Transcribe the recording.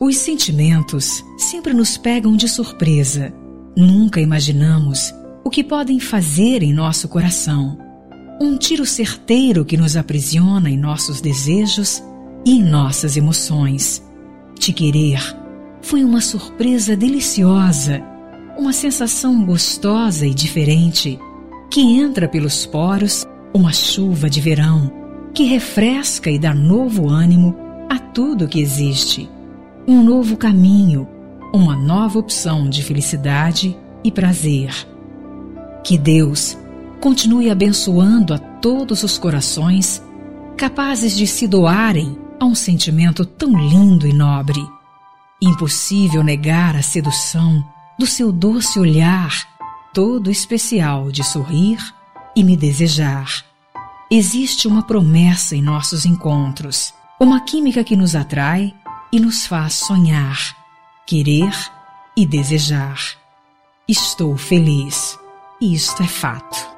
Os sentimentos sempre nos pegam de surpresa. Nunca imaginamos o que podem fazer em nosso coração. Um tiro certeiro que nos aprisiona em nossos desejos e em nossas emoções. Te querer foi uma surpresa deliciosa, uma sensação gostosa e diferente que entra pelos poros, uma chuva de verão que refresca e dá novo ânimo a tudo que existe. Um novo caminho, uma nova opção de felicidade e prazer. Que Deus continue abençoando a todos os corações capazes de se doarem a um sentimento tão lindo e nobre. Impossível negar a sedução do seu doce olhar, todo especial de sorrir e me desejar. Existe uma promessa em nossos encontros, uma química que nos atrai e nos faz sonhar, querer e desejar. Estou feliz, isto é fato.